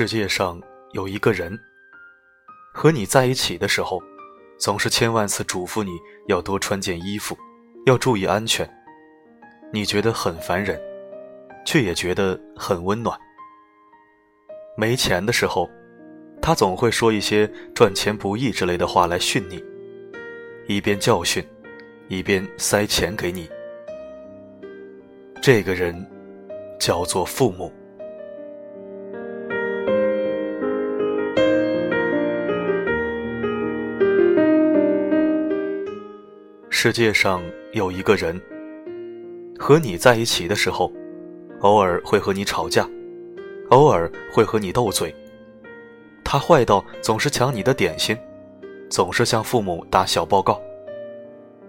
世界上有一个人，和你在一起的时候，总是千万次嘱咐你要多穿件衣服，要注意安全。你觉得很烦人，却也觉得很温暖。没钱的时候，他总会说一些赚钱不易之类的话来训你，一边教训，一边塞钱给你。这个人叫做父母。世界上有一个人，和你在一起的时候，偶尔会和你吵架，偶尔会和你斗嘴。他坏到总是抢你的点心，总是向父母打小报告，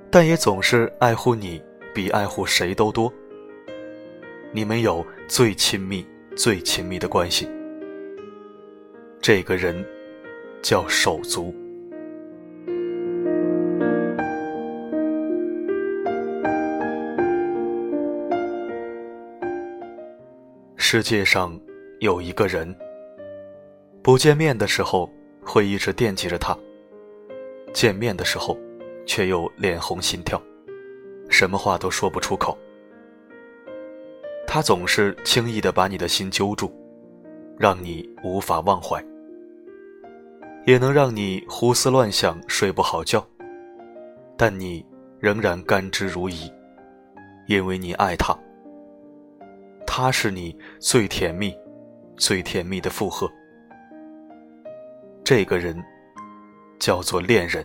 但也总是爱护你比爱护谁都多。你们有最亲密、最亲密的关系。这个人叫手足。世界上有一个人，不见面的时候会一直惦记着他，见面的时候却又脸红心跳，什么话都说不出口。他总是轻易的把你的心揪住，让你无法忘怀，也能让你胡思乱想睡不好觉，但你仍然甘之如饴，因为你爱他。他是你最甜蜜、最甜蜜的负荷。这个人叫做恋人。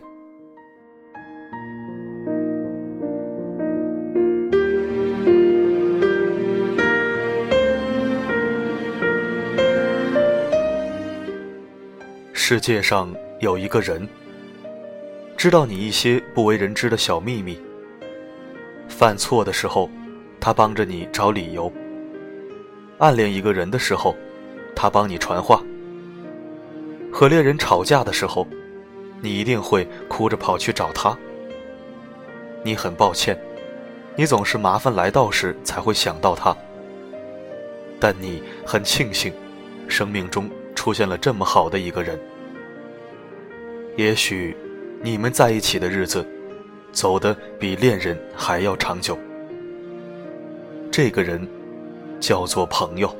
世界上有一个人，知道你一些不为人知的小秘密。犯错的时候，他帮着你找理由。暗恋一个人的时候，他帮你传话；和恋人吵架的时候，你一定会哭着跑去找他。你很抱歉，你总是麻烦来到时才会想到他。但你很庆幸，生命中出现了这么好的一个人。也许，你们在一起的日子，走得比恋人还要长久。这个人。叫做朋友。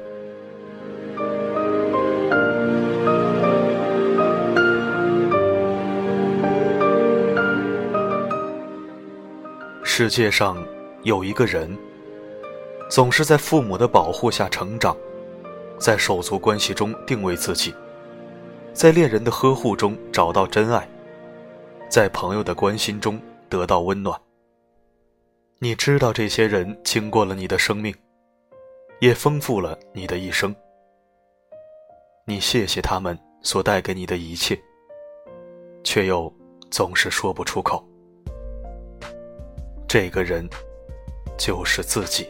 世界上有一个人，总是在父母的保护下成长，在手足关系中定位自己，在恋人的呵护中找到真爱，在朋友的关心中得到温暖。你知道，这些人经过了你的生命。也丰富了你的一生。你谢谢他们所带给你的一切，却又总是说不出口。这个人，就是自己。